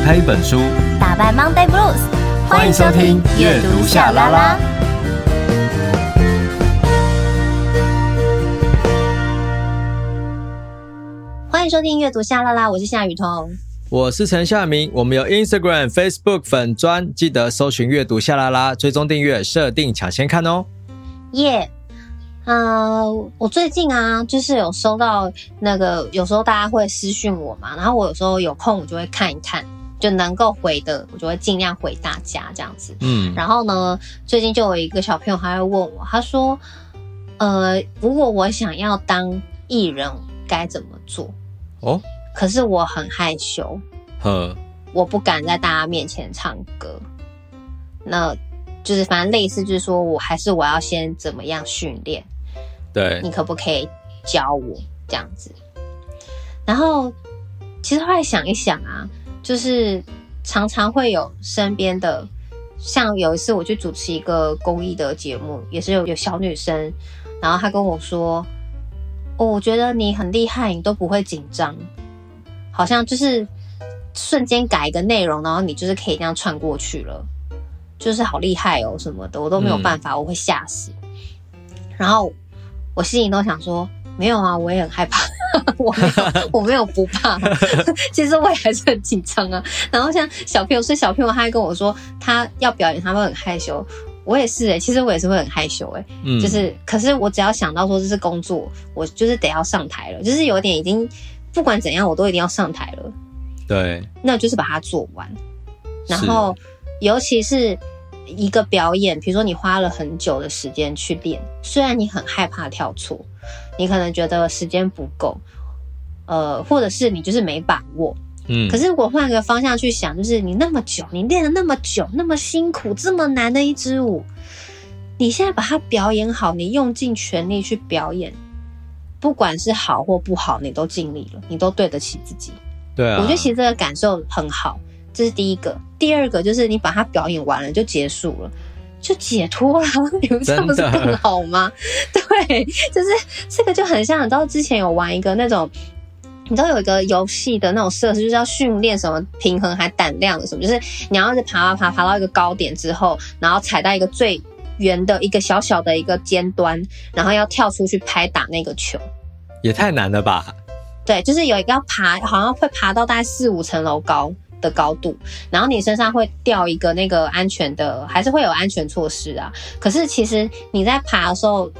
打开一本书，打败 Monday Blues。欢迎收听阅读夏拉拉。欢迎收听阅读夏拉拉，我是夏雨桐，我是陈夏明。我们有 Instagram、Facebook 粉专，记得搜寻阅读夏拉拉，追踪订阅，设定抢先看哦。耶！啊，我最近啊，就是有收到那个，有时候大家会私讯我嘛，然后我有时候有空，我就会看一看。就能够回的，我就会尽量回大家这样子。嗯，然后呢，最近就有一个小朋友，他会问我，他说：“呃，如果我想要当艺人，该怎么做？”哦，可是我很害羞，呵，我不敢在大家面前唱歌。那就是反正类似，就是说我还是我要先怎么样训练？对，你可不可以教我这样子？然后其实后来想一想啊。就是常常会有身边的，像有一次我去主持一个公益的节目，也是有有小女生，然后她跟我说：“哦，我觉得你很厉害，你都不会紧张，好像就是瞬间改一个内容，然后你就是可以这样串过去了，就是好厉害哦什么的，我都没有办法，我会吓死。”然后我心里都想说：“没有啊，我也很害怕。” 我没有，我没有不怕。其实我也还是很紧张啊。然后像小朋友，所以小朋友他还跟我说，他要表演，他会很害羞。我也是哎、欸，其实我也是会很害羞哎、欸。嗯，就是，可是我只要想到说这是工作，我就是得要上台了，就是有点已经不管怎样，我都一定要上台了。对，那就是把它做完。然后，尤其是一个表演，比如说你花了很久的时间去练，虽然你很害怕跳错。你可能觉得时间不够，呃，或者是你就是没把握，嗯。可是如果换个方向去想，就是你那么久，你练了那么久，那么辛苦，这么难的一支舞，你现在把它表演好，你用尽全力去表演，不管是好或不好，你都尽力了，你都对得起自己。对啊，我觉得其实这个感受很好，这是第一个。第二个就是你把它表演完了就结束了。就解脱了，你们这样不是更好吗？对，就是这个就很像，你知道之前有玩一个那种，你知道有一个游戏的那种设施，就是要训练什么平衡还胆量的什么，就是你要是爬爬爬爬到一个高点之后，然后踩到一个最圆的一个小小的一个尖端，然后要跳出去拍打那个球，也太难了吧？对，就是有一个要爬，好像会爬到大概四五层楼高。的高度，然后你身上会掉一个那个安全的，还是会有安全措施啊。可是其实你在爬的时候，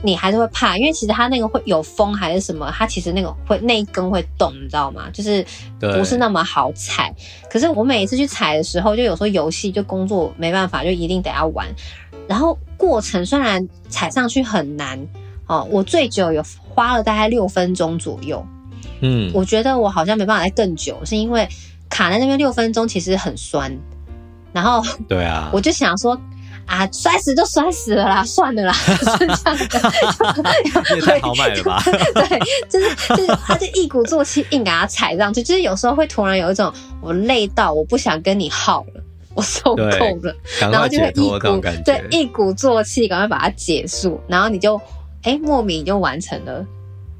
你还是会怕，因为其实它那个会有风还是什么，它其实那个会那一根会动，你知道吗？就是不是那么好踩。可是我每一次去踩的时候，就有时候游戏就工作没办法，就一定得要玩。然后过程虽然踩上去很难哦，我最久有花了大概六分钟左右。嗯，我觉得我好像没办法再更久，是因为。卡在那边六分钟，其实很酸，然后对啊，我就想说啊，摔死就摔死了啦，算了啦，是这样。的，也太豪迈了吧？对，就是就是，他就一鼓作气硬给他踩上去，就是有时候会突然有一种我累到我不想跟你耗了，我受够了，然后就会一鼓对一鼓作气赶快把它结束，然后你就哎、欸、莫名就完成了，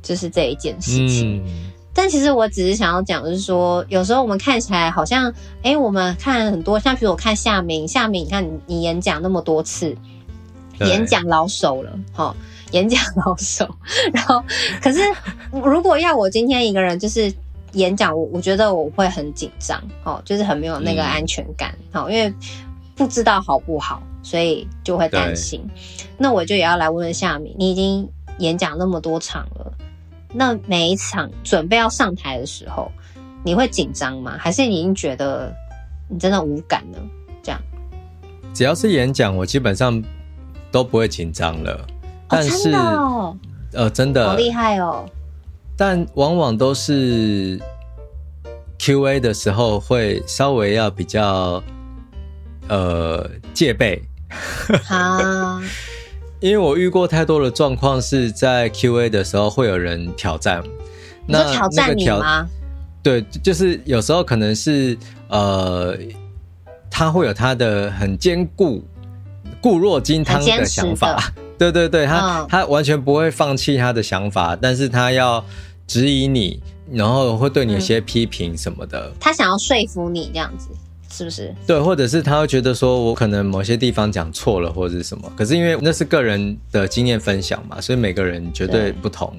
就是这一件事情。嗯但其实我只是想要讲，就是说，有时候我们看起来好像，哎，我们看很多，像比如我看夏明，夏明，你看你你演讲那么多次，演讲老手了，齁，演讲老手。然后，可是如果要我今天一个人就是演讲，我我觉得我会很紧张，哦，就是很没有那个安全感，好，因为不知道好不好，所以就会担心。那我就也要来问问夏明，你已经演讲那么多场了。那每一场准备要上台的时候，你会紧张吗？还是你已经觉得你真的无感了？这样，只要是演讲，我基本上都不会紧张了。但是，呃，真的好厉害哦。但往往都是 Q&A 的时候会稍微要比较呃戒备。啊。因为我遇过太多的状况，是在 Q&A 的时候会有人挑战。那你说挑战你吗？对，就是有时候可能是呃，他会有他的很坚固、固若金汤的想法。对对对，他、嗯、他完全不会放弃他的想法，但是他要质疑你，然后会对你有些批评什么的。嗯，他想要说服你这样子，是不是？对，或者是他会觉得说我可能某些地方讲错了，或者是什么。可是因为那是个人的经验分享嘛，所以每个人绝对不同。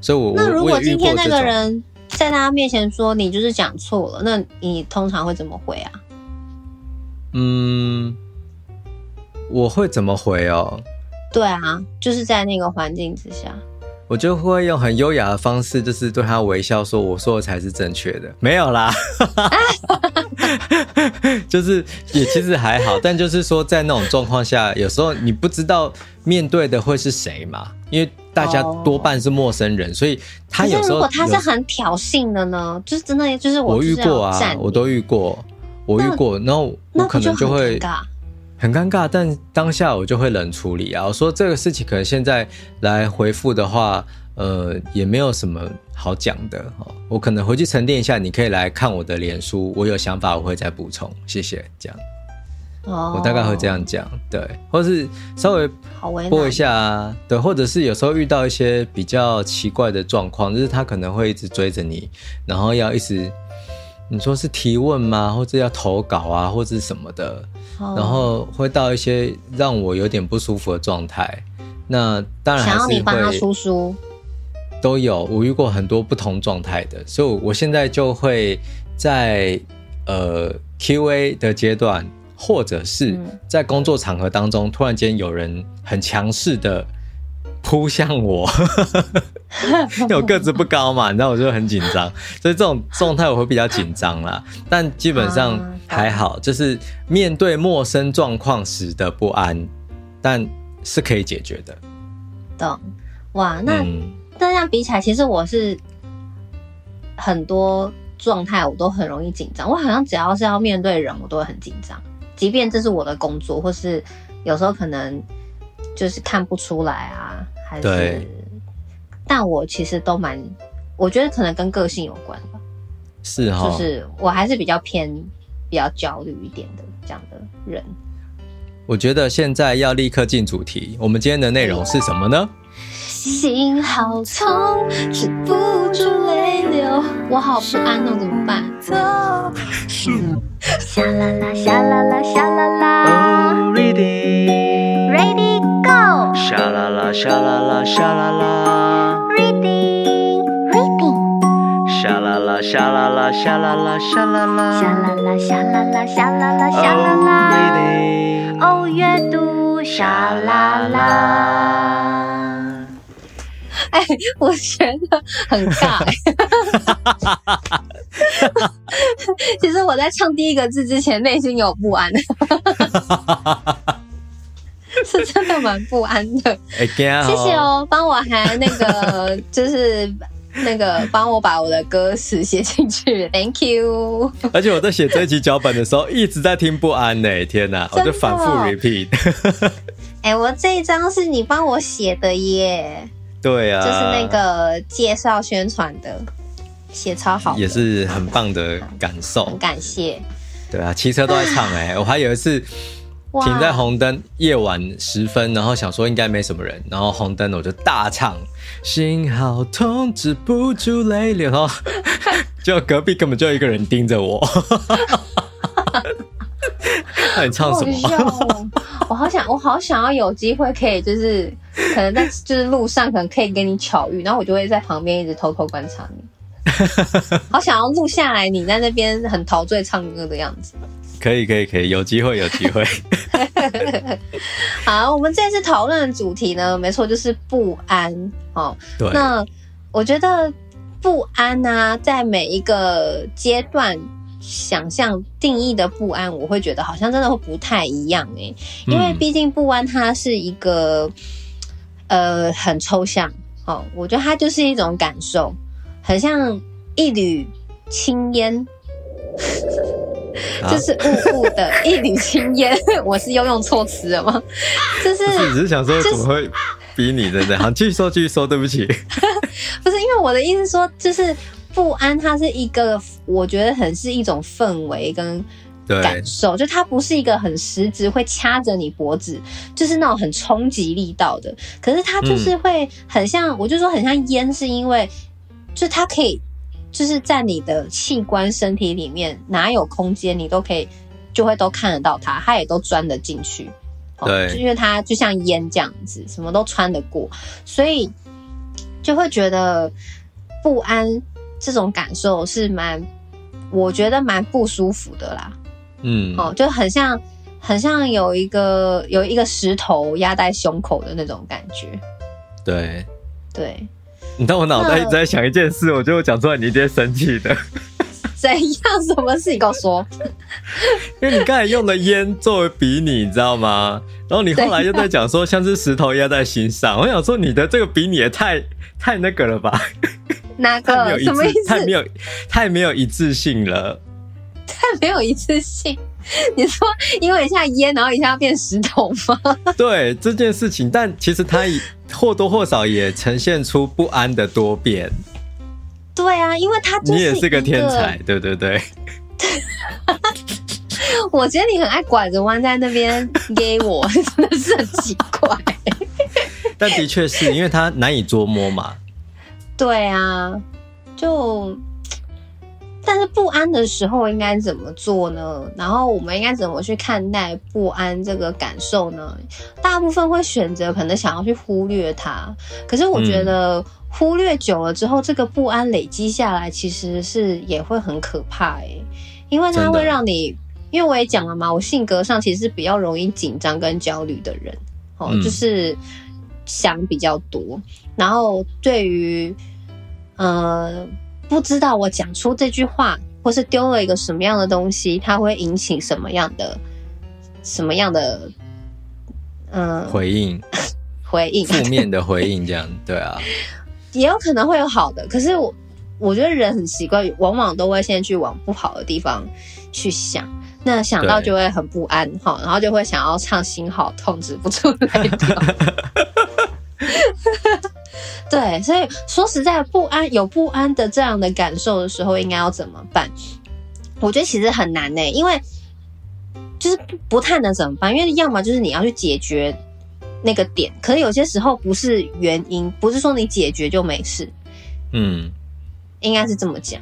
所以我，那如果今天那个人在他面前说你就是讲错了，那你通常会怎么回啊？嗯，我会怎么回哦？对啊，就是在那个环境之下。我就会用很优雅的方式，就是对他微笑，说我说的才是正确的，没有啦，就是也其实还好，但就是说在那种状况下，有时候你不知道面对的会是谁嘛，因为大家多半是陌生人，所以他有时候如果他是很挑衅的呢，就是真的就是我，我遇过啊，我都遇过，我遇过，然后我可能就会。很尴尬，但当下我就会冷处理啊。我说这个事情可能现在来回复的话，呃，也没有什么好讲的哈。我可能回去沉淀一下，你可以来看我的脸书，我有想法我会再补充。谢谢，这样。哦，我大概会这样讲，对，或是稍微播一下啊，对，或者是有时候遇到一些比较奇怪的状况，就是他可能会一直追着你，然后要一直。你说是提问吗？或者要投稿啊，或者什么的，oh. 然后会到一些让我有点不舒服的状态。那当然还是，想要你帮他出书，都有。我遇过很多不同状态的，所以我现在就会在呃 Q&A 的阶段，或者是在工作场合当中，突然间有人很强势的。扑向我，因为我个子不高嘛，你知道我就很紧张，所以这种状态我会比较紧张啦。但基本上还好，就是面对陌生状况时的不安，但是可以解决的。懂？哇，那、这样比起来，其实我是很多状态我都很容易紧张。我好像只要是要面对人，我都会很紧张，即便这是我的工作，或是有时候可能就是看不出来啊。还是，但我其实都蛮，我觉得可能跟个性有关吧。是哈、哦，就是我还是比较偏比较焦虑一点的这样的人。我觉得现在要立刻进主题，我们今天的内容是什么呢？心好痛，止不住泪流，我好不安哦，怎么办？沙 啦啦，沙啦啦，沙啦啦。沙啦啦，沙啦啦，沙啦啦。Reading, reading. 沙啦啦，沙啦啦，沙啦啦，沙啦啦。沙啦啦，沙啦啦，沙啦啦，沙啦啦。Reading. 哦，阅读，沙啦啦。哎，我觉得很尬、欸。其实我在唱第一个字之前，内心有不安，是真的蛮不安的。谢谢哦，帮我还那个，就是那个帮我把我的歌词写进去，Thank you。而且我在写这一集脚本的时候，一直在听不安呢、欸。天哪，我就反复 repeat。哎，我这一张是你帮我写的耶。对啊，就是那个介绍宣传的，写超好，也是很棒的感受，很感谢。对啊，骑车都在唱哎、欸，我还有一次停在红灯，夜晚时分，然后想说应该没什么人，然后红灯我就大唱，心好痛，止不住泪流，然 后就隔壁根本就一个人盯着我。那你唱什么？哦、我好想，我好想要有机会可以，就是可能在就是路上，可能可以跟你巧遇，然后我就会在旁边一直偷偷观察你。好想要录下来你在那边很陶醉唱歌的样子。可以，可以，可以，有机会，有机会。好，我们这次讨论的主题呢，没错，就是不安。哦，对。那我觉得不安呢、啊，在每一个阶段。想象定义的不安，我会觉得好像真的会不太一样诶、欸，因为毕竟不安它是一个呃很抽象哦，我觉得它就是一种感受，很像一缕青烟，就是雾雾的 一缕青烟，我是又用错词了吗？就是只是想说怎么会逼你的这样，好，继续说，继续说，对不起，不是因为我的意思说就是。不安，它是一个，我觉得很是一种氛围跟感受，就它不是一个很实质会掐着你脖子，就是那种很冲击力道的。可是它就是会很像，嗯、我就说很像烟，是因为就它可以就是在你的器官身体里面哪有空间，你都可以就会都看得到它，它也都钻得进去。对，就因为它就像烟这样子，什么都穿得过，所以就会觉得不安这种感受是蛮，我觉得蛮不舒服的啦。嗯，哦，就很像很像有一个有一个石头压在胸口的那种感觉。对，对。你当我脑袋一直在想一件事，我就讲出来，你一定会生气的。怎样？什么事？你跟我说。因为你刚才用的烟作为比拟，你知道吗？然后你后来又在讲说像是石头压在心上，我想说你的这个比拟也太太那个了吧？哪个？什么意思？太没有太没有一致性了。太没有一致性？你说因为一下烟，然后一下变石头吗？对这件事情，但其实它或多或少也呈现出不安的多变。对啊，因为他就是你也是个天才，对对对。我觉得你很爱拐着弯在那边给我，真的是很奇怪。但的确是因为他难以捉摸嘛。对啊，就但是不安的时候应该怎么做呢？然后我们应该怎么去看待不安这个感受呢？大部分会选择可能想要去忽略它，可是我觉得。嗯忽略久了之后，这个不安累积下来，其实是也会很可怕诶，因为它会让你，因为我也讲了嘛，我性格上其实是比较容易紧张跟焦虑的人，哦，嗯、就是想比较多，然后对于呃不知道我讲出这句话，或是丢了一个什么样的东西，它会引起什么样的什么样的嗯、呃、回应，回应负面的回应，这样对啊。也有可能会有好的，可是我我觉得人很奇怪，往往都会先去往不好的地方去想，那想到就会很不安哈，然后就会想要唱心好痛止不住那种。对，所以说实在不安有不安的这样的感受的时候，应该要怎么办？我觉得其实很难呢，因为就是不太能怎么办，因为要么就是你要去解决。那个点，可是有些时候不是原因，不是说你解决就没事，嗯，应该是这么讲。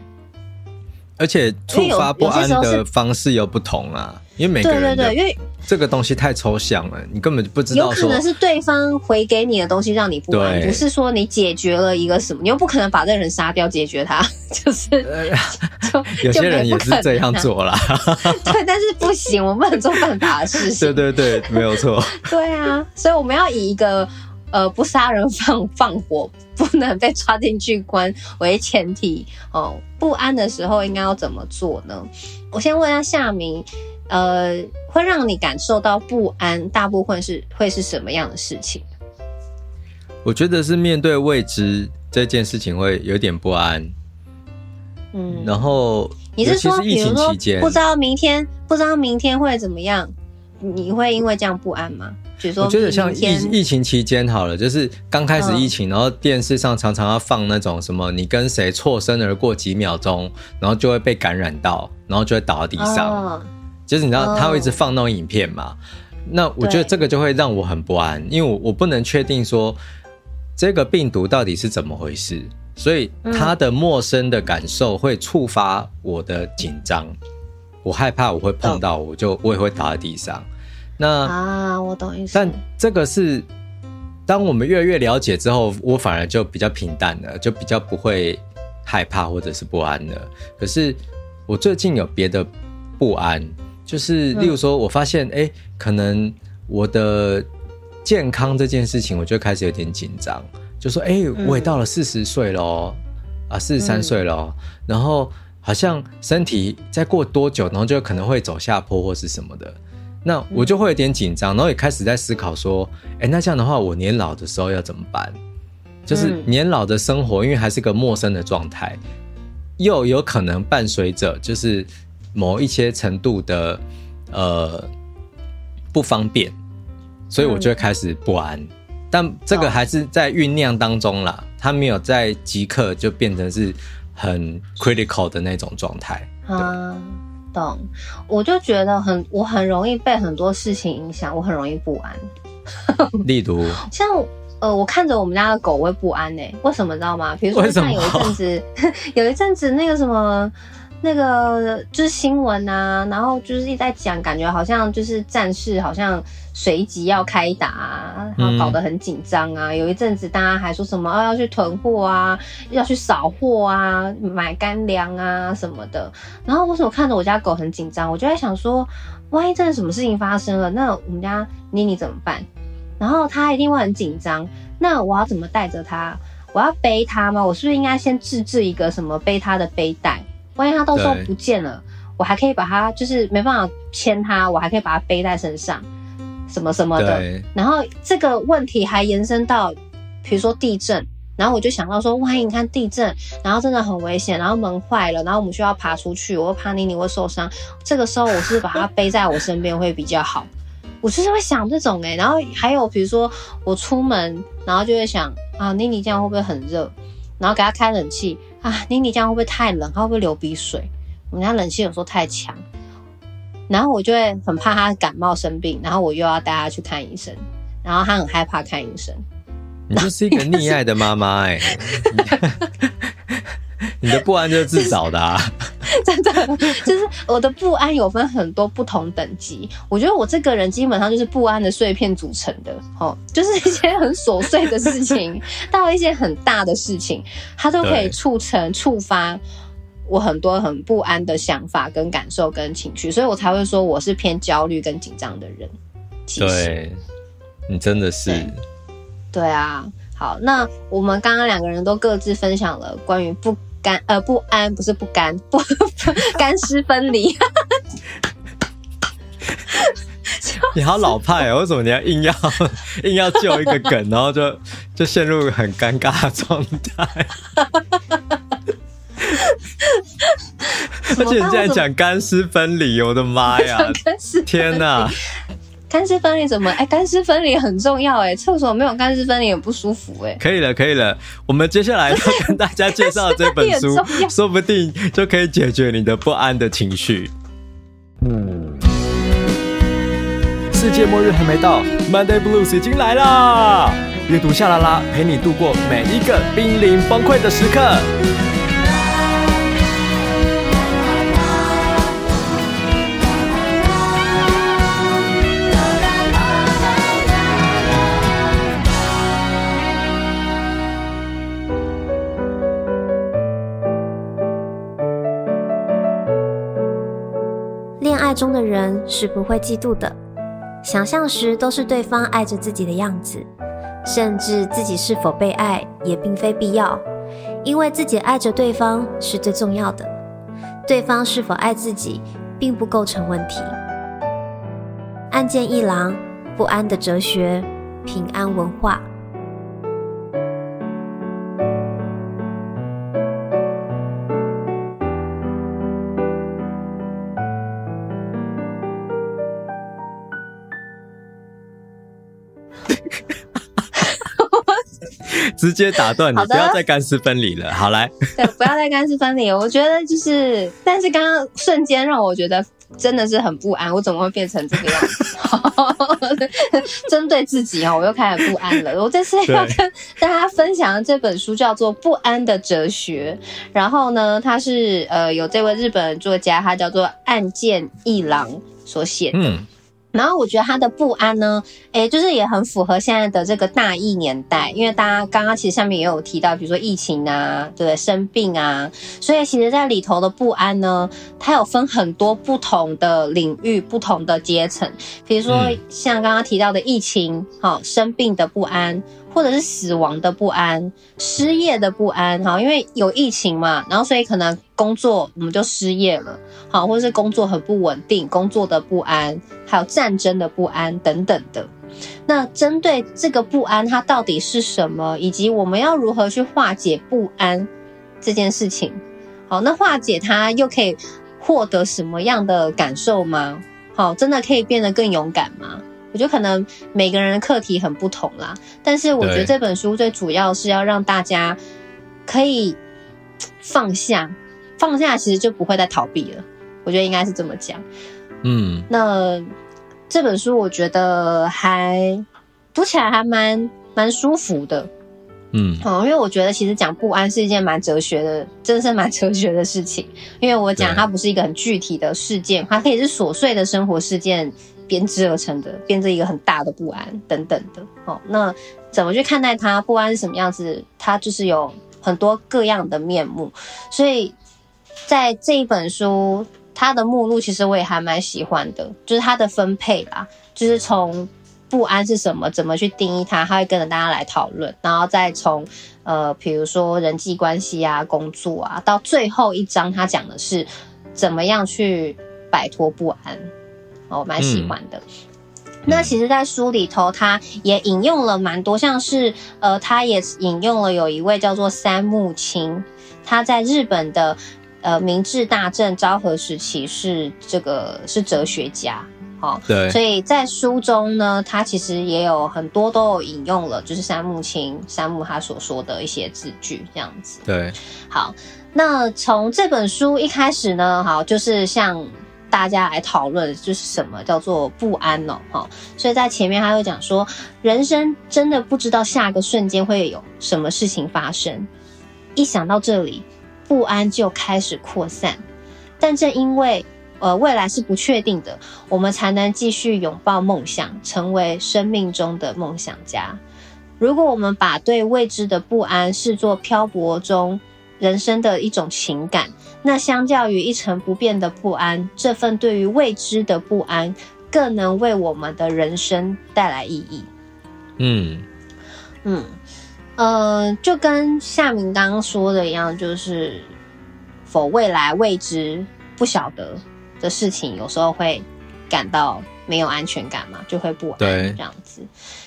而且触发不安的方式又不同啊，因为每个人对对对，因为这个东西太抽象了，你根本就不知道。有可能是对方回给你的东西让你不安，不是说你解决了一个什么，你又不可能把这个人杀掉解决他，就是。就有些人也是这样做啦。对，但是不行，我们不能做犯法的事情。对对对，没有错。对啊，所以我们要以一个。呃，不杀人放放火，不能被抓进去关为前提哦。不安的时候应该要怎么做呢？我先问一下夏民，呃，会让你感受到不安，大部分是会是什么样的事情？我觉得是面对未知这件事情会有点不安。嗯，然后你是说，疫情期间，比如说不知道明天不知道明天会怎么样，你会因为这样不安吗？我觉得像疫疫情期间好了，就是刚开始疫情，然后电视上常常要放那种什么，你跟谁错身而过几秒钟，然后就会被感染到，然后就会倒在地上。就是你知道他会一直放那种影片嘛？那我觉得这个就会让我很不安，因为我我不能确定说这个病毒到底是怎么回事，所以他的陌生的感受会触发我的紧张，我害怕我会碰到，我就我也会倒在地上。那啊，我懂意思。但这个是，当我们越来越了解之后，我反而就比较平淡了，就比较不会害怕或者是不安了。可是我最近有别的不安，就是例如说，我发现，哎、嗯，可能我的健康这件事情，我就开始有点紧张。就说，哎，我也到了四十岁了，嗯、啊，四十三岁了，嗯、然后好像身体再过多久，然后就可能会走下坡或是什么的。那我就会有点紧张，然后也开始在思考说，哎，那这样的话，我年老的时候要怎么办？就是年老的生活，因为还是个陌生的状态，又有可能伴随着就是某一些程度的呃不方便，所以我就会开始不安。但这个还是在酝酿当中啦，它没有在即刻就变成是很 critical 的那种状态。啊。懂，我就觉得很，我很容易被很多事情影响，我很容易不安。例如，像呃，我看着我们家的狗我会不安呢、欸。为什么你知道吗？比如说像有一阵子，有一阵子那个什么。那个就是新闻啊，然后就是一直在讲，感觉好像就是战事好像随即要开打啊，然后搞得很紧张啊。嗯、有一阵子大家还说什么、哦、要去囤货啊，要去扫货啊，买干粮啊什么的。然后为什么看着我家狗很紧张？我就在想说，万一真的什么事情发生了，那我们家妮妮怎么办？然后它一定会很紧张。那我要怎么带着它？我要背它吗？我是不是应该先自制一个什么背它的背带？万一它到时候不见了，我还可以把它，就是没办法牵它，我还可以把它背在身上，什么什么的。然后这个问题还延伸到，比如说地震，然后我就想到说，万一你看地震，然后真的很危险，然后门坏了，然后我们需要爬出去，我怕妮妮会受伤，这个时候我是把它背在我身边会比较好？我就是会想这种哎、欸，然后还有比如说我出门，然后就会想啊，妮妮这样会不会很热？然后给他开冷气。啊，妮妮这样会不会太冷？他会不会流鼻水？我们家冷气有时候太强，然后我就会很怕他感冒生病，然后我又要带他去看医生，然后他很害怕看医生。你就是一个溺爱的妈妈哎，你的不安就是自找的啊。真的，就是我的不安有分很多不同等级。我觉得我这个人基本上就是不安的碎片组成的，哦，就是一些很琐碎的事情，到一些很大的事情，它都可以促成、触发我很多很不安的想法、跟感受、跟情绪，所以我才会说我是偏焦虑跟紧张的人。其实对，你真的是对，对啊。好，那我们刚刚两个人都各自分享了关于不。干呃不安不是不干不干湿分离，你好老派啊！为什么你要硬要硬要救一个梗，然后就就陷入很尴尬的状态？而且你现在讲干湿分离，我的妈呀！天哪！干湿分离怎么？哎、欸，干湿分离很重要哎，厕所没有干湿分离也不舒服哎。可以了，可以了，我们接下来要跟大家介绍这本书，说不定就可以解决你的不安的情绪。嗯，世界末日还没到，Monday Blues 已经来了。阅读夏 LaLa 陪你度过每一个濒临崩溃的时刻。人是不会嫉妒的，想象时都是对方爱着自己的样子，甚至自己是否被爱也并非必要，因为自己爱着对方是最重要的，对方是否爱自己并不构成问题。案件一郎，不安的哲学，平安文化。直接打断你，不要再干湿分离了。好来，对，不要再干湿分离。我觉得就是，但是刚刚瞬间让我觉得真的是很不安。我怎么会变成这个样子？针对自己哦，我又开始不安了。我这次要跟大家分享的这本书叫做《不安的哲学》，然后呢，它是呃有这位日本作家，他叫做岸见一郎所写的。嗯然后我觉得他的不安呢，诶，就是也很符合现在的这个大疫年代，因为大家刚刚其实下面也有提到，比如说疫情啊，对？生病啊，所以其实在里头的不安呢，它有分很多不同的领域、不同的阶层，比如说像刚刚提到的疫情，好，生病的不安。或者是死亡的不安、失业的不安，哈，因为有疫情嘛，然后所以可能工作我们就失业了，好，或者是工作很不稳定，工作的不安，还有战争的不安等等的。那针对这个不安，它到底是什么，以及我们要如何去化解不安这件事情？好，那化解它又可以获得什么样的感受吗？好，真的可以变得更勇敢吗？我觉得可能每个人的课题很不同啦，但是我觉得这本书最主要是要让大家可以放下，放下其实就不会再逃避了。我觉得应该是这么讲。嗯，那这本书我觉得还读起来还蛮蛮舒服的。嗯，哦，因为我觉得其实讲不安是一件蛮哲学的，真的是蛮哲学的事情。因为我讲它不是一个很具体的事件，它可以是琐碎的生活事件编织而成的，编织一个很大的不安等等的。哦，那怎么去看待它？不安是什么样子？它就是有很多各样的面目。所以在这一本书，它的目录其实我也还蛮喜欢的，就是它的分配啦，就是从。不安是什么？怎么去定义它？他会跟着大家来讨论，然后再从呃，比如说人际关系啊、工作啊，到最后一章，他讲的是怎么样去摆脱不安。哦，我蛮喜欢的。嗯、那其实，在书里头，他也引用了蛮多，像是呃，他也引用了有一位叫做三木清，他在日本的呃明治大正昭和时期是这个是哲学家。好，对，所以在书中呢，他其实也有很多都有引用了，就是三木清三木他所说的一些字句，这样子。对，好，那从这本书一开始呢，好，就是向大家来讨论，就是什么叫做不安哦，哦，所以在前面他会讲说，人生真的不知道下个瞬间会有什么事情发生，一想到这里，不安就开始扩散，但正因为。呃，未来是不确定的，我们才能继续拥抱梦想，成为生命中的梦想家。如果我们把对未知的不安视作漂泊中人生的一种情感，那相较于一成不变的不安，这份对于未知的不安更能为我们的人生带来意义。嗯嗯呃，就跟夏明刚刚说的一样，就是否未来未知不晓得。的事情有时候会感到没有安全感嘛，就会不安这样子。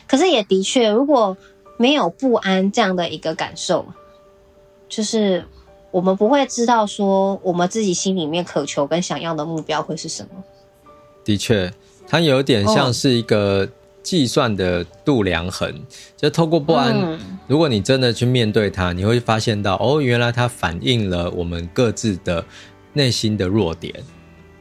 可是也的确，如果没有不安这样的一个感受，就是我们不会知道说我们自己心里面渴求跟想要的目标会是什么。的确，它有点像是一个计算的度量衡，哦、就透过不安，嗯、如果你真的去面对它，你会发现到哦，原来它反映了我们各自的内心的弱点。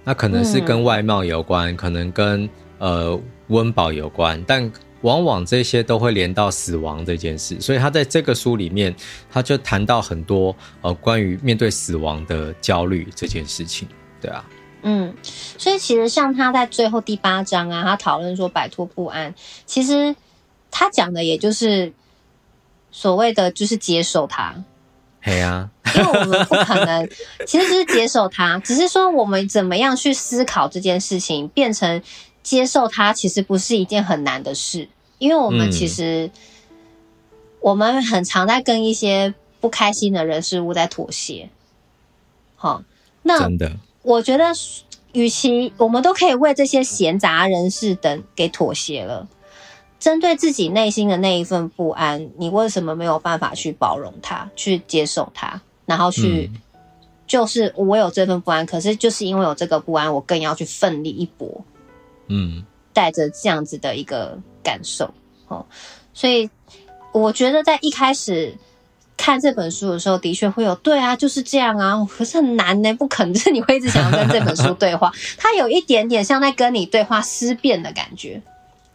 那可能是跟外貌有关，嗯、可能跟呃温饱有关，但往往这些都会连到死亡这件事。所以他在这个书里面，他就谈到很多呃关于面对死亡的焦虑这件事情。对啊，嗯，所以其实像他在最后第八章啊，他讨论说摆脱不安，其实他讲的也就是所谓的就是接受他。对啊，因为我们不可能，其实就是接受他，只是说我们怎么样去思考这件事情，变成接受他，其实不是一件很难的事。因为我们其实，我们很常在跟一些不开心的人事物在妥协。好，那真的，我觉得，与其我们都可以为这些闲杂人士等给妥协了。针对自己内心的那一份不安，你为什么没有办法去包容它，去接受它，然后去，嗯、就是我有这份不安，可是就是因为有这个不安，我更要去奋力一搏，嗯，带着这样子的一个感受，哦，所以我觉得在一开始看这本书的时候，的确会有对啊，就是这样啊，可是很难呢，不可能，就是你会一直想要跟这本书对话，它有一点点像在跟你对话思辨的感觉。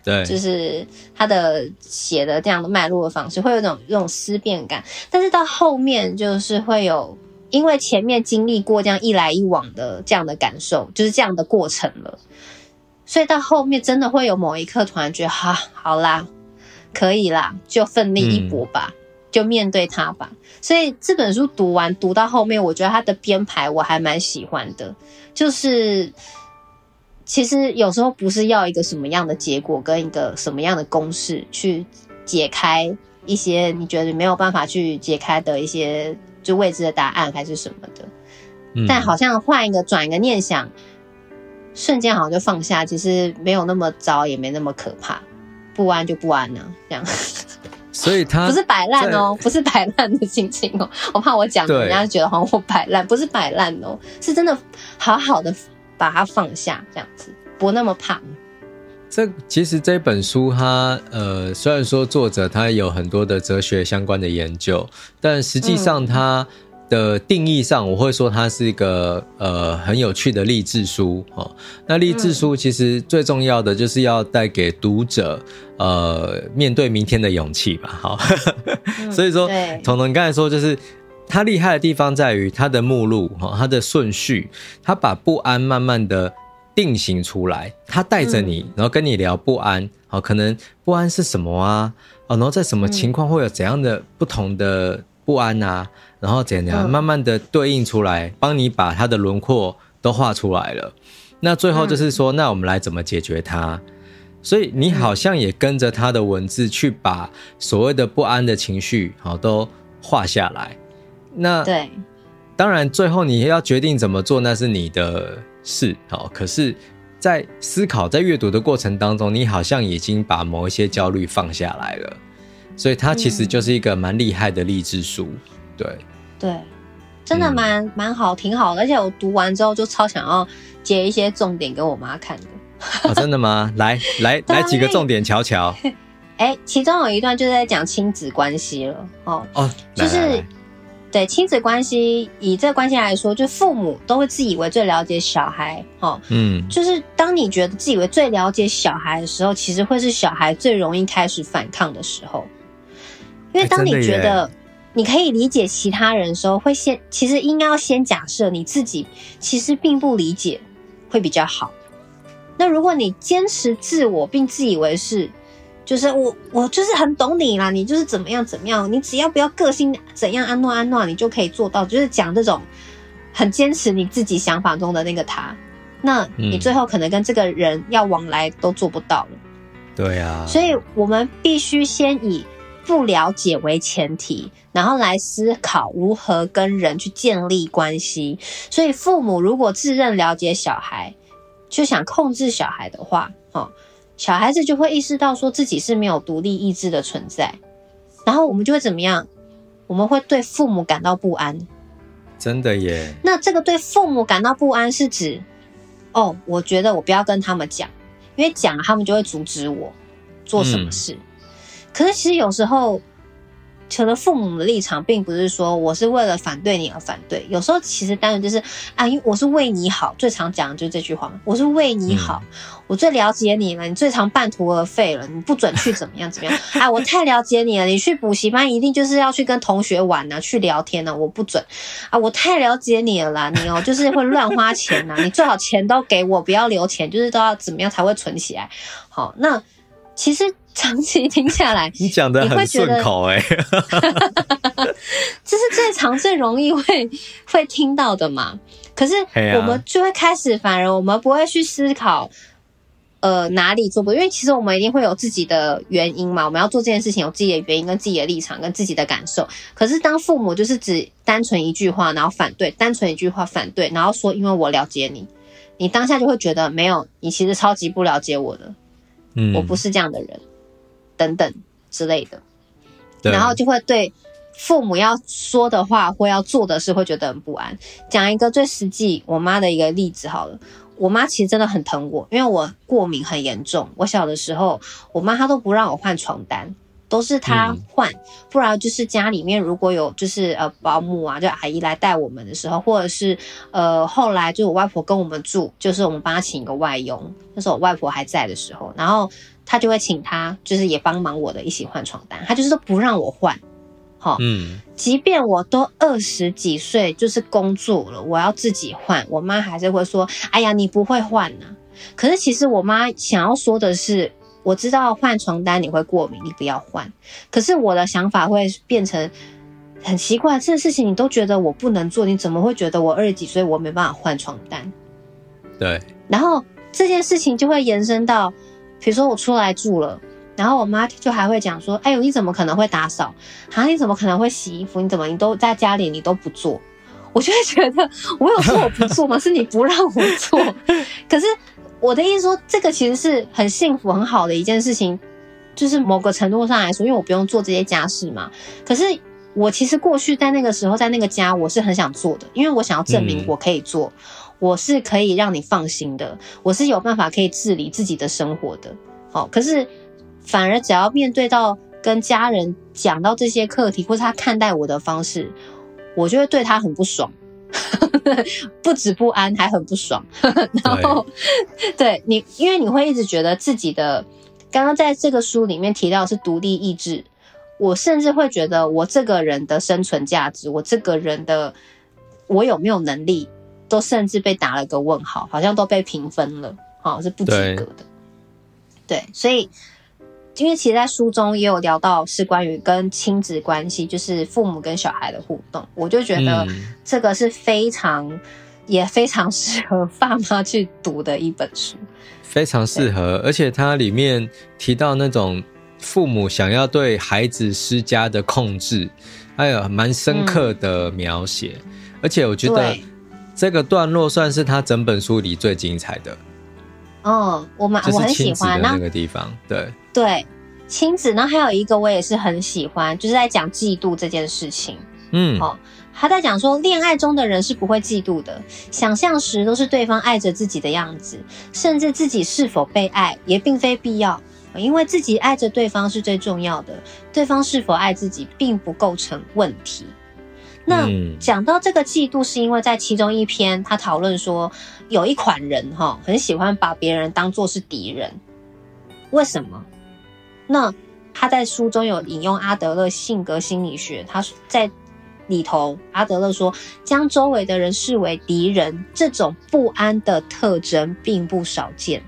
对，就是他的写的这样的脉络的方式，会有种这种思辨感，但是到后面就是会有，因为前面经历过这样一来一往的这样的感受，就是这样的过程了，所以到后面真的会有某一刻突然觉得，哈，好啦，可以啦，就奋力一搏吧，嗯、就面对它吧。所以这本书读完读到后面，我觉得它的编排我还蛮喜欢的，就是。其实有时候不是要一个什么样的结果跟一个什么样的公式去解开一些你觉得没有办法去解开的一些就未知的答案还是什么的，嗯、但好像换一个转一个念想，瞬间好像就放下，其实没有那么糟，也没那么可怕，不安就不安呢、啊，这样。所以他不是摆烂哦，不是摆烂的心情哦，我怕我讲人家觉得好像我摆烂，不是摆烂哦，是真的好好的。把它放下，这样子不那么怕。这其实这本书它，它呃，虽然说作者他有很多的哲学相关的研究，但实际上他的定义上，我会说它是一个呃很有趣的励志书哦。那励志书其实最重要的就是要带给读者呃面对明天的勇气吧。好，嗯、所以说彤彤刚才说就是它厉害的地方在于它的目录哈，它的顺序，它把不安慢慢的定型出来，它带着你，然后跟你聊不安，好，可能不安是什么啊？哦，然后在什么情况会有怎样的不同的不安啊？然后怎样慢慢的对应出来，帮你把它的轮廓都画出来了。那最后就是说，那我们来怎么解决它？所以你好像也跟着他的文字去把所谓的不安的情绪好都画下来。那对，当然最后你要决定怎么做，那是你的事。好，可是，在思考在阅读的过程当中，你好像已经把某一些焦虑放下来了。所以它其实就是一个蛮厉害的励志书。对对，真的蛮蛮、嗯、好，挺好的。而且我读完之后就超想要截一些重点给我妈看的。哦，真的吗？来来来几个重点瞧瞧。哎，其中有一段就是在讲亲子关系了。哦哦，就是对亲子关系，以这个关系来说，就父母都会自以为最了解小孩。哦，嗯，就是当你觉得自以为最了解小孩的时候，其实会是小孩最容易开始反抗的时候。因为当你觉得你可以理解其他人的时候，会先其实应该要先假设你自己其实并不理解，会比较好。那如果你坚持自我，并自以为是，就是我我就是很懂你啦，你就是怎么样怎么样，你只要不要个性怎样安诺安诺，你就可以做到，就是讲这种很坚持你自己想法中的那个他，那你最后可能跟这个人要往来都做不到了。对啊，所以我们必须先以。不了解为前提，然后来思考如何跟人去建立关系。所以，父母如果自认了解小孩，就想控制小孩的话，哦，小孩子就会意识到说自己是没有独立意志的存在，然后我们就会怎么样？我们会对父母感到不安。真的耶？那这个对父母感到不安是指，哦，我觉得我不要跟他们讲，因为讲了他们就会阻止我做什么事。嗯可是其实有时候，可能父母的立场并不是说我是为了反对你而反对，有时候其实单纯就是啊，因为我是为你好，最常讲的就是这句话，我是为你好，嗯、我最了解你了，你最常半途而废了，你不准去怎么样怎么样啊，我太了解你了，你去补习班一定就是要去跟同学玩呢、啊，去聊天呢、啊，我不准啊，我太了解你了啦，你哦就是会乱花钱呐、啊，你最好钱都给我，不要留钱，就是都要怎么样才会存起来，好，那其实。长期听下来，你讲的很顺口哎，这是最常、最容易会会听到的嘛。可是我们就会开始，反而我们不会去思考，呃，哪里做不对？因为其实我们一定会有自己的原因嘛。我们要做这件事情，有自己的原因、跟自己的立场、跟自己的感受。可是当父母就是只单纯一句话，然后反对，单纯一句话反对，然后说因为我了解你，你当下就会觉得没有，你其实超级不了解我的，嗯，我不是这样的人。等等之类的，然后就会对父母要说的话或要做的事会觉得很不安。讲一个最实际，我妈的一个例子好了。我妈其实真的很疼我，因为我过敏很严重。我小的时候，我妈她都不让我换床单，都是他换，嗯、不然就是家里面如果有就是呃保姆啊，就阿姨来带我们的时候，或者是呃后来就我外婆跟我们住，就是我们帮她请一个外佣，那时候我外婆还在的时候，然后。他就会请他，就是也帮忙我的一起换床单。他就是都不让我换，好，嗯，即便我都二十几岁，就是工作了，我要自己换，我妈还是会说：“哎呀，你不会换呢。”可是其实我妈想要说的是，我知道换床单你会过敏，你不要换。可是我的想法会变成很奇怪，这个事情你都觉得我不能做，你怎么会觉得我二十几岁我没办法换床单？对，然后这件事情就会延伸到。比如说我出来住了，然后我妈就还会讲说：“哎呦，你怎么可能会打扫？啊，你怎么可能会洗衣服？你怎么你都在家里你都不做？”我就会觉得我有说我不做吗？是你不让我做。可是我的意思说，这个其实是很幸福很好的一件事情，就是某个程度上来说，因为我不用做这些家事嘛。可是我其实过去在那个时候在那个家，我是很想做的，因为我想要证明我可以做。嗯我是可以让你放心的，我是有办法可以治理自己的生活的。好，可是反而只要面对到跟家人讲到这些课题，或是他看待我的方式，我就会对他很不爽，不止不安，还很不爽。然后，对，对你，因为你会一直觉得自己的刚刚在这个书里面提到是独立意志，我甚至会觉得我这个人的生存价值，我这个人的我有没有能力，都甚至被打了个问号，好像都被评分了，好，是不及格的。对，所以。因为其实，在书中也有聊到是关于跟亲子关系，就是父母跟小孩的互动，我就觉得这个是非常、嗯、也非常适合爸妈去读的一本书，非常适合。而且它里面提到那种父母想要对孩子施加的控制，还有蛮深刻的描写。嗯、而且我觉得这个段落算是他整本书里最精彩的。哦，我蛮我很喜欢那个地方，对。对亲子，然后还有一个我也是很喜欢，就是在讲嫉妒这件事情。嗯，哦，他在讲说，恋爱中的人是不会嫉妒的，想象时都是对方爱着自己的样子，甚至自己是否被爱也并非必要，因为自己爱着对方是最重要的，对方是否爱自己并不构成问题。那讲到这个嫉妒，是因为在其中一篇他讨论说，有一款人哈，很喜欢把别人当做是敌人，为什么？那他在书中有引用阿德勒性格心理学，他在里头，阿德勒说，将周围的人视为敌人，这种不安的特征并不少见。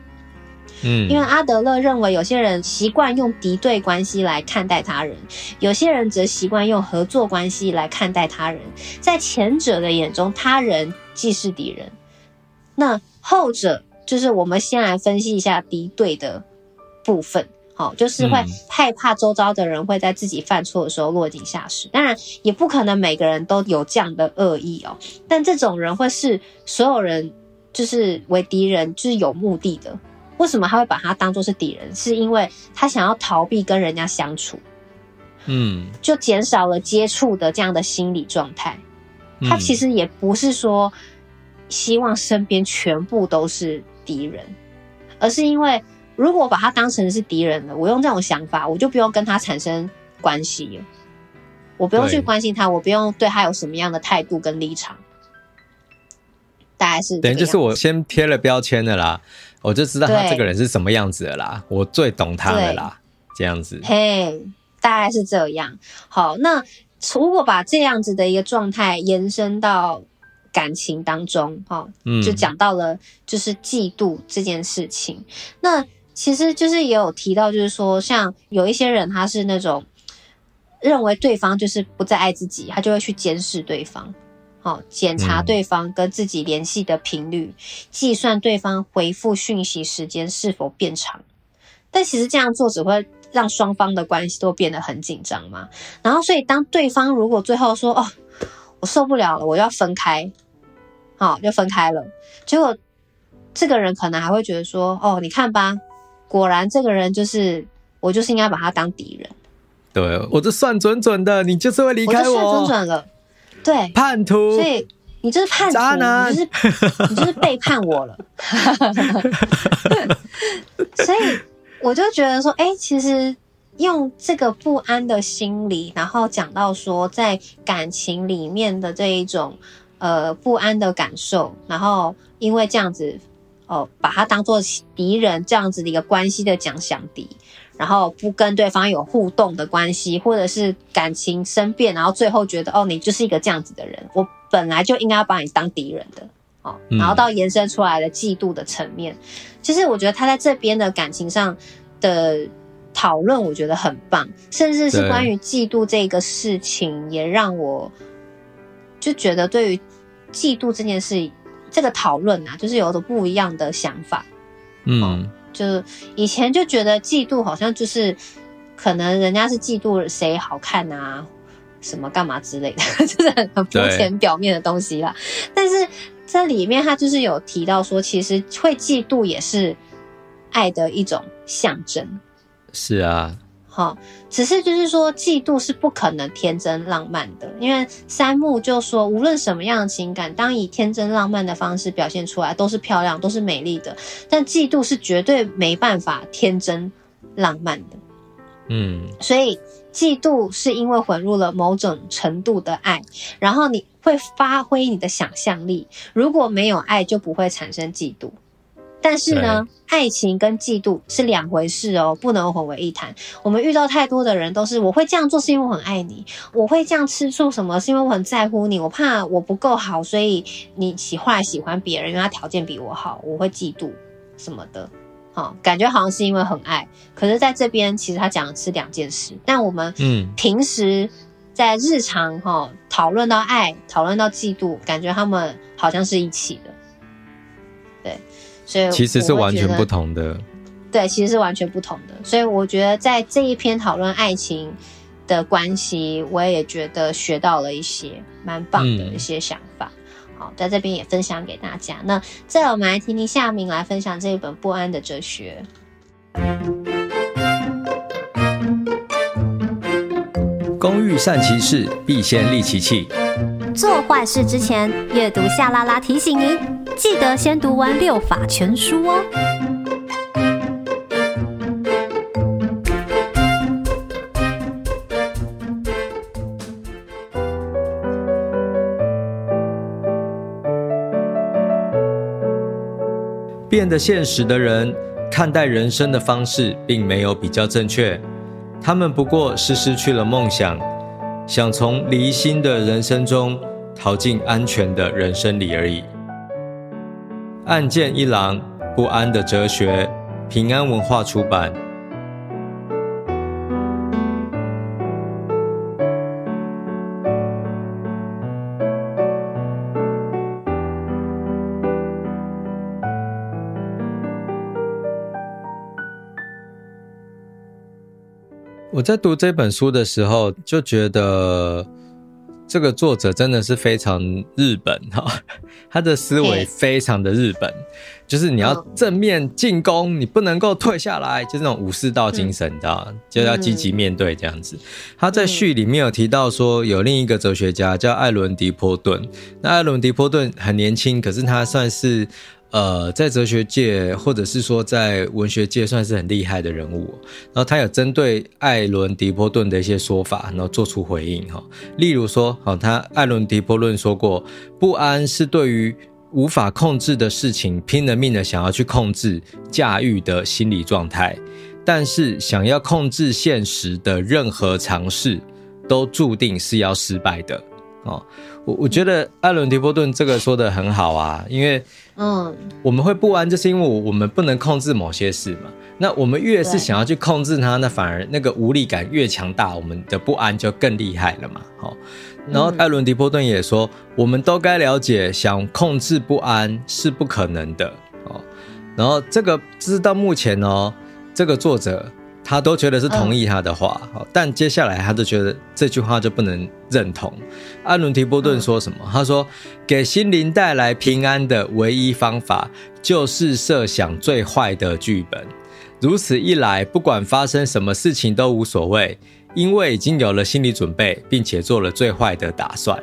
嗯，因为阿德勒认为，有些人习惯用敌对关系来看待他人，有些人则习惯用合作关系来看待他人。在前者的眼中，他人既是敌人。那后者就是我们先来分析一下敌对的部分。好，就是会害怕周遭的人会在自己犯错的时候落井下石。当然，也不可能每个人都有这样的恶意哦。但这种人会视所有人就是为敌人，就是有目的的。为什么他会把他当做是敌人？是因为他想要逃避跟人家相处，嗯，就减少了接触的这样的心理状态。他其实也不是说希望身边全部都是敌人，而是因为。如果我把他当成是敌人了，我用这种想法，我就不用跟他产生关系了，我不用去关心他，我不用对他有什么样的态度跟立场，大概是等于就是我先贴了标签的啦，我就知道他这个人是什么样子的啦，我最懂他的啦，这样子，嘿，大概是这样。好，那如果把这样子的一个状态延伸到。感情当中，哈，就讲到了就是嫉妒这件事情。嗯。那其实就是也有提到，就是说，像有一些人，他是那种认为对方就是不再爱自己，他就会去监视对方，好，检查对方跟自己联系的频率，计算对方回复讯息时间是否变长。但其实这样做只会让双方的关系都变得很紧张嘛。然后，所以当对方如果最后说，哦。我受不了了，我要分开，好、哦，就分开了。结果这个人可能还会觉得说：“哦，你看吧，果然这个人就是我，就是应该把他当敌人。”对，我这算准准的，你就是会离开我，我算准准了。对，叛徒，所以你就是叛徒，渣男，你就是你就是背叛我了。所以我就觉得说，哎、欸，其实。用这个不安的心理，然后讲到说，在感情里面的这一种呃不安的感受，然后因为这样子哦，把他当做敌人这样子的一个关系的假想敌，然后不跟对方有互动的关系，或者是感情生变，然后最后觉得哦，你就是一个这样子的人，我本来就应该要把你当敌人的哦，然后到延伸出来的嫉妒的层面，其实我觉得他在这边的感情上的。讨论我觉得很棒，甚至是关于嫉妒这个事情，也让我就觉得对于嫉妒这件事，这个讨论啊，就是有着不一样的想法。嗯，就以前就觉得嫉妒好像就是可能人家是嫉妒谁好看啊，什么干嘛之类的，就是很很肤浅表面的东西啦。但是这里面他就是有提到说，其实会嫉妒也是爱的一种象征。是啊，好，只是就是说，嫉妒是不可能天真浪漫的，因为三木就说，无论什么样的情感，当以天真浪漫的方式表现出来，都是漂亮，都是美丽的。但嫉妒是绝对没办法天真浪漫的。嗯，所以嫉妒是因为混入了某种程度的爱，然后你会发挥你的想象力。如果没有爱，就不会产生嫉妒。但是呢，爱情跟嫉妒是两回事哦，不能混为一谈。我们遇到太多的人都是，我会这样做是因为我很爱你，我会这样吃醋什么是因为我很在乎你，我怕我不够好，所以你喜欢喜欢别人，因为他条件比我好，我会嫉妒什么的。好，感觉好像是因为很爱，可是在这边其实他讲的是两件事。但我们嗯，平时在日常哈讨论到爱，讨论到嫉妒，感觉他们好像是一起的。对。所以其实是完全不同的，对，其实是完全不同的。所以我觉得在这一篇讨论爱情的关系，我也觉得学到了一些蛮棒的一些想法。嗯、好，在这边也分享给大家。那再我们来听听夏明来分享这一本《不安的哲学》。工欲善其事，必先利其器。做坏事之前，阅读夏拉拉提醒您。记得先读完《六法全书》哦。变得现实的人看待人生的方式，并没有比较正确。他们不过是失去了梦想，想从离心的人生中逃进安全的人生里而已。案件一郎，不安的哲学，平安文化出版。我在读这本书的时候，就觉得。这个作者真的是非常日本哈，他的思维非常的日本，就是你要正面进攻，你不能够退下来，就是那种武士道精神，你知道就要积极面对这样子。他在序里面有提到说，有另一个哲学家叫艾伦·迪波顿，那艾伦·迪波顿很年轻，可是他算是。呃，在哲学界或者是说在文学界算是很厉害的人物，然后他有针对艾伦·狄波顿的一些说法，然后做出回应哈。例如说，好，他艾伦·狄波顿说过，不安是对于无法控制的事情拼了命的想要去控制、驾驭的心理状态，但是想要控制现实的任何尝试，都注定是要失败的。哦，我我觉得艾伦·狄波顿这个说得很好啊，因为，嗯，我们会不安，就是因为我们不能控制某些事嘛。那我们越是想要去控制它，那反而那个无力感越强大，我们的不安就更厉害了嘛。好，然后艾伦·迪波顿也说，我们都该了解，想控制不安是不可能的。哦，然后这个直到目前哦，这个作者。他都觉得是同意他的话，好，但接下来他就觉得这句话就不能认同。阿伦·提波顿说什么？他说：“给心灵带来平安的唯一方法，就是设想最坏的剧本。如此一来，不管发生什么事情都无所谓，因为已经有了心理准备，并且做了最坏的打算。”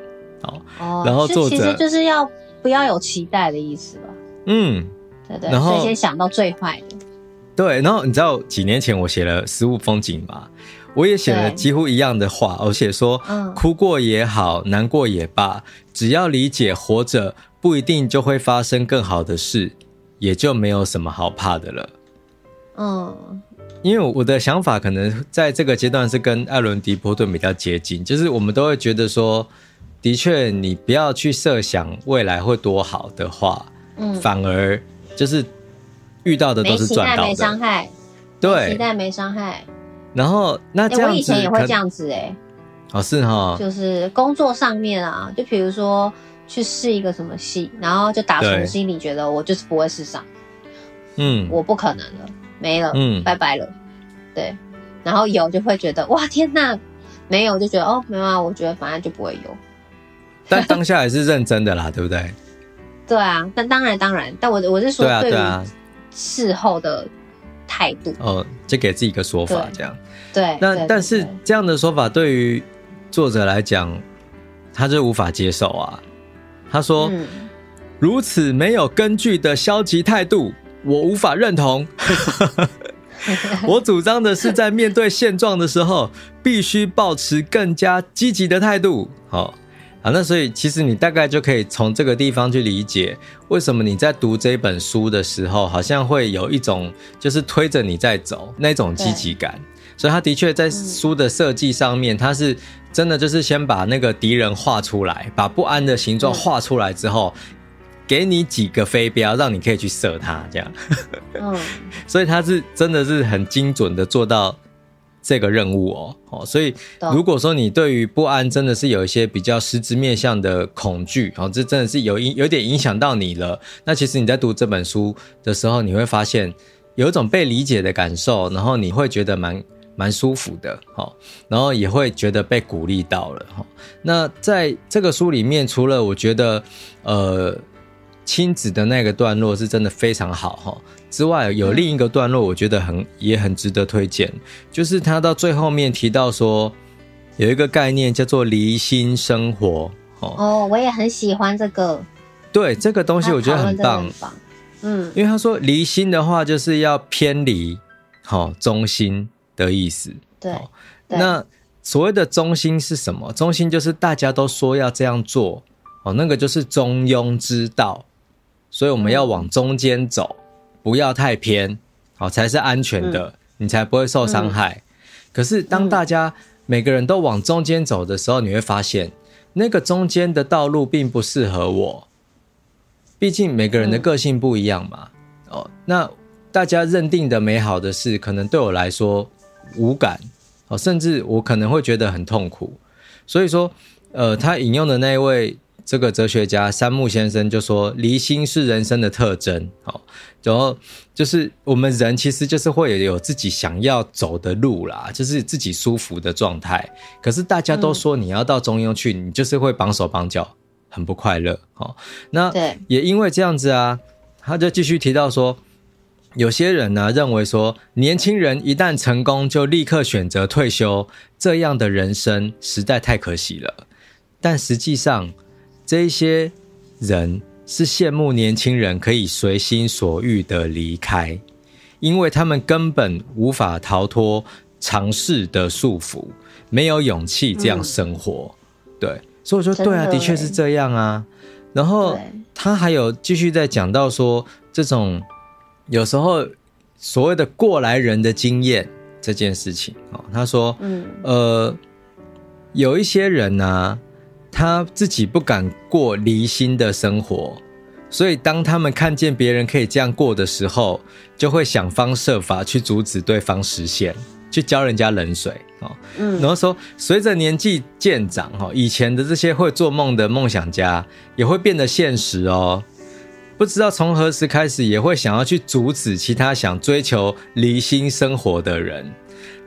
哦，然后作者其实就是要不要有期待的意思吧？嗯，对对，然后先想到最坏的。对，然后你知道几年前我写了《食物风景》嘛？我也写了几乎一样的话，我写说，哭过也好，难过也罢，只要理解活着不一定就会发生更好的事，也就没有什么好怕的了。嗯，因为我的想法可能在这个阶段是跟艾伦·迪波顿比较接近，就是我们都会觉得说，的确，你不要去设想未来会多好的话，嗯，反而就是。遇到的都是赚到的，没伤害，对，期待没伤害。然后那这样子，我以前也会这样子哎、欸，哦是哈，就是工作上面啊，就比如说去试一个什么戏，然后就打从心里觉得我就是不会试上，嗯，我不可能了，没了，嗯，拜拜了，对。然后有就会觉得哇天哪，没有就觉得哦没有啊，我觉得反正就不会有。但当下还是认真的啦，对不对？对啊，但当然当然，但我我是说对于。事后的态度哦，就给自己一个说法，这样对。对，那但是这样的说法对于作者来讲，他就无法接受啊。他说：“嗯、如此没有根据的消极态度，我无法认同。” 我主张的是，在面对现状的时候，必须保持更加积极的态度。好，好，那所以其实你大概就可以从这个地方去理解，为什么你在读这本书的时候，好像会有一种就是推着你在走那种积极感。所以他的确在书的设计上面，他是真的就是先把那个敌人画出来，把不安的形状画出来之后，给你几个飞镖，让你可以去射它，这样。嗯，所以他是真的是很精准的做到这个任务哦。哦，所以如果说你对于不安真的是有一些比较实质面向的恐惧，哦，这真的是有影有点影响到你了，那其实你在读这本书的时候，你会发现有一种被理解的感受，然后你会觉得蛮。蛮舒服的，好，然后也会觉得被鼓励到了，哈。那在这个书里面，除了我觉得，呃，亲子的那个段落是真的非常好，哈之外，有另一个段落我觉得很也很值得推荐，就是他到最后面提到说，有一个概念叫做离心生活，哦，哦我也很喜欢这个，对这个东西我觉得很棒，很棒，嗯，因为他说离心的话就是要偏离，好中心。的意思，对，对，那所谓的中心是什么？中心就是大家都说要这样做，哦，那个就是中庸之道，所以我们要往中间走，不要太偏，好，才是安全的，你才不会受伤害。可是当大家每个人都往中间走的时候，你会发现那个中间的道路并不适合我，毕竟每个人的个性不一样嘛，哦，那大家认定的美好的事，可能对我来说。无感，哦，甚至我可能会觉得很痛苦，所以说，呃，他引用的那一位这个哲学家山木先生就说，离心是人生的特征，好，然后就是我们人其实就是会有自己想要走的路啦，就是自己舒服的状态，可是大家都说你要到中庸去，你就是会绑手绑脚，很不快乐，好，那也因为这样子啊，他就继续提到说。有些人呢认为说，年轻人一旦成功就立刻选择退休，这样的人生实在太可惜了。但实际上，这一些人是羡慕年轻人可以随心所欲的离开，因为他们根本无法逃脱常识的束缚，没有勇气这样生活。嗯、对，所以我说对啊，的确是这样啊。然后他还有继续在讲到说这种。有时候，所谓的过来人的经验这件事情，哦，他说，嗯，呃，有一些人呢，他自己不敢过离心的生活，所以当他们看见别人可以这样过的时候，就会想方设法去阻止对方实现，去浇人家冷水，哦，嗯，然后说，随着年纪渐长，哈，以前的这些会做梦的梦想家，也会变得现实哦。不知道从何时开始，也会想要去阻止其他想追求离心生活的人。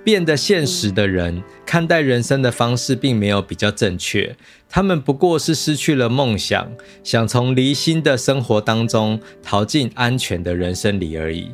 变得现实的人看待人生的方式并没有比较正确，他们不过是失去了梦想，想从离心的生活当中逃进安全的人生里而已。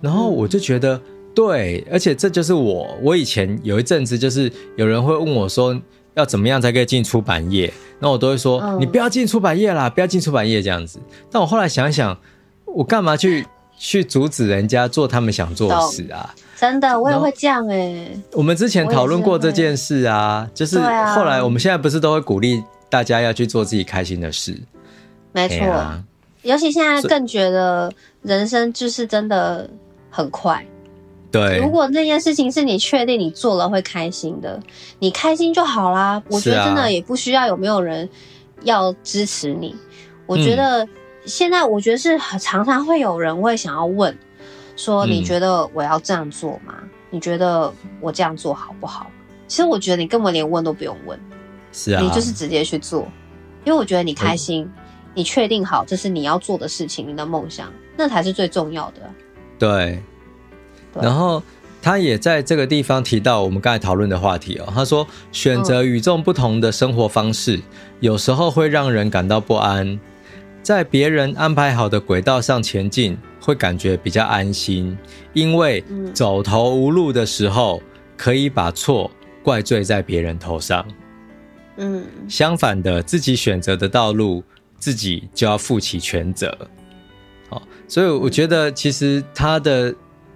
然后我就觉得，对，而且这就是我，我以前有一阵子就是有人会问我说，要怎么样才可以进出版业？那我都会说，嗯、你不要进出版业啦，不要进出版业这样子。但我后来想想，我干嘛去去阻止人家做他们想做的事啊？真的，我也会这样哎、欸。我们之前讨论过这件事啊，就是后来我们现在不是都会鼓励大家要去做自己开心的事？没错、啊，尤其现在更觉得人生就是真的很快。对，如果那件事情是你确定你做了会开心的，你开心就好啦。我觉得真的也不需要有没有人要支持你。我觉得现在我觉得是常常会有人会想要问，说你觉得我要这样做吗？你觉得我这样做好不好？其实我觉得你根本连问都不用问，是啊，你就是直接去做，因为我觉得你开心，你确定好这是你要做的事情，你的梦想，那才是最重要的。对。然后他也在这个地方提到我们刚才讨论的话题哦。他说，选择与众不同的生活方式，有时候会让人感到不安。在别人安排好的轨道上前进，会感觉比较安心，因为走投无路的时候，可以把错怪罪在别人头上。嗯，相反的，自己选择的道路，自己就要负起全责。好，所以我觉得其实他的。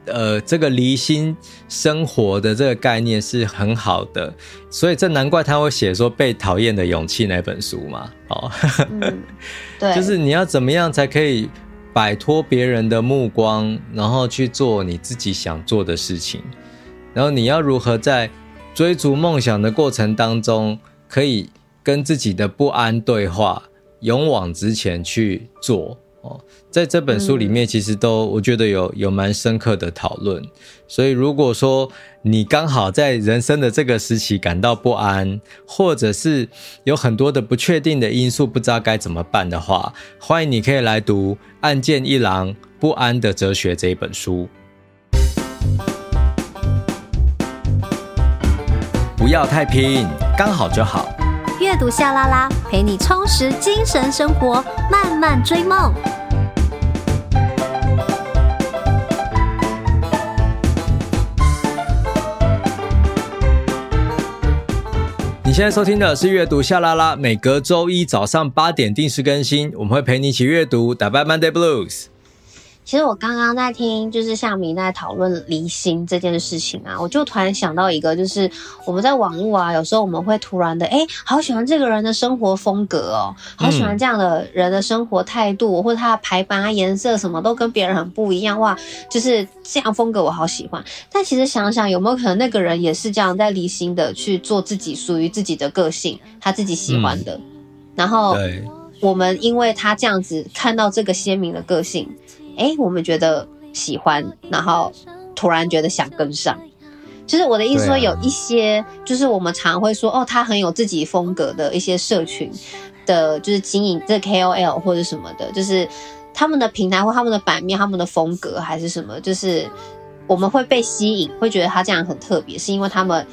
呃，这个离心生活的这个概念是很好的，所以这难怪他会写说《被讨厌的勇气》那本书嘛。哦，嗯、对，就是你要怎么样才可以摆脱别人的目光，然后去做你自己想做的事情，然后你要如何在追逐梦想的过程当中，可以跟自己的不安对话，勇往直前去做。在这本书里面，其实都我觉得有有蛮深刻的讨论。所以，如果说你刚好在人生的这个时期感到不安，或者是有很多的不确定的因素，不知道该怎么办的话，欢迎你可以来读《案件一郎不安的哲学》这一本书。不要太拼，刚好就好。阅读夏拉拉，陪你充实精神生活，慢慢追梦。现在收听的是阅读夏拉拉，每隔周一早上八点定时更新，我们会陪你一起阅读，打败 Monday Blues。其实我刚刚在听，就是夏明在讨论离心这件事情啊，我就突然想到一个，就是我们在网络啊，有时候我们会突然的，哎，好喜欢这个人的生活风格哦，好喜欢这样的人的生活态度，或者他的排版啊、颜色什么都跟别人很不一样，哇，就是这样风格我好喜欢。但其实想想，有没有可能那个人也是这样在离心的去做自己属于自己的个性，他自己喜欢的，嗯、然后我们因为他这样子看到这个鲜明的个性。哎，我们觉得喜欢，然后突然觉得想跟上，就是我的意思说，有一些、啊、就是我们常会说，哦，他很有自己风格的一些社群的，就是经营这 KOL 或者什么的，就是他们的平台或他们的版面、他们的风格还是什么，就是我们会被吸引，会觉得他这样很特别，是因为他们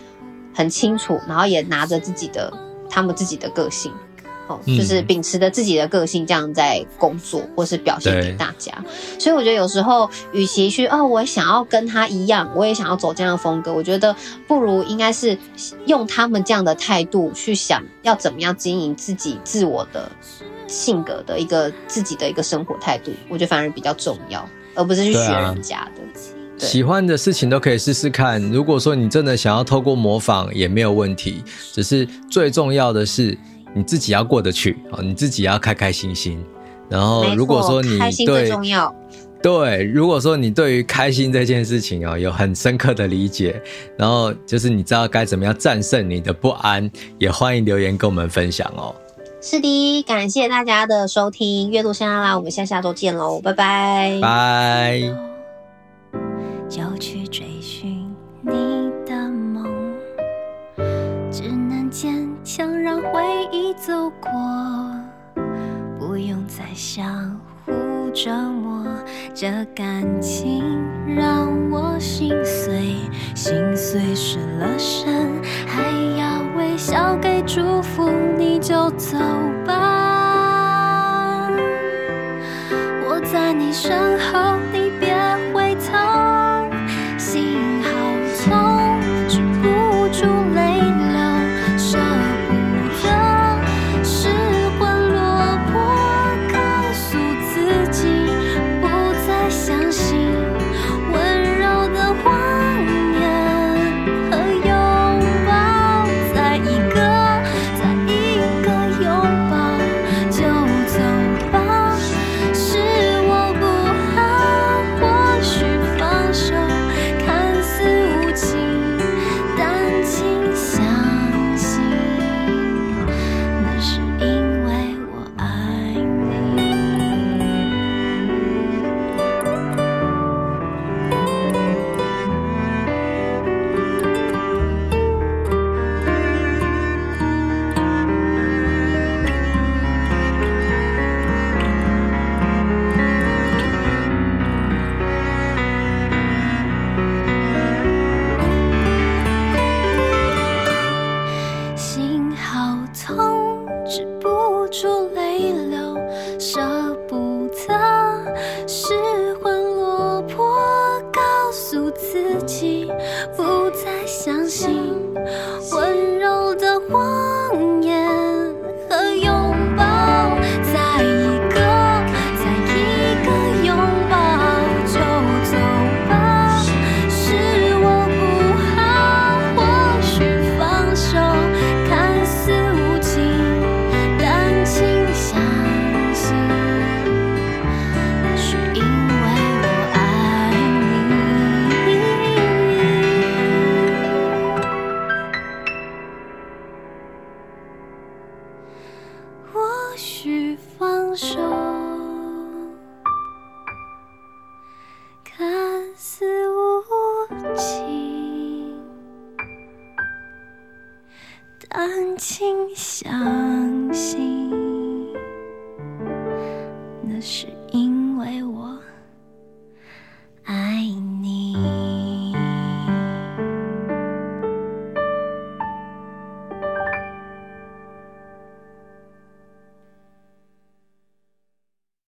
很清楚，然后也拿着自己的他们自己的个性。哦，就是秉持着自己的个性这样在工作，或是表现给大家。所以我觉得有时候，与其去哦，我想要跟他一样，我也想要走这样的风格，我觉得不如应该是用他们这样的态度去想要怎么样经营自己自我的性格的一个自己的一个生活态度。我觉得反而比较重要，而不是去学人家的。喜欢的事情都可以试试看。如果说你真的想要透过模仿，也没有问题。只是最重要的是。你自己要过得去啊，你自己要开开心心。然后，如果说你对开心最重要，对，如果说你对于开心这件事情啊有很深刻的理解，然后就是你知道该怎么样战胜你的不安，也欢迎留言跟我们分享哦。是的，感谢大家的收听，阅读香拉拉，我们下下周见喽，拜拜，拜。回忆走过，不用再相互折磨。这感情让我心碎，心碎失了神，还要微笑给祝福，你就走吧。我在你身后，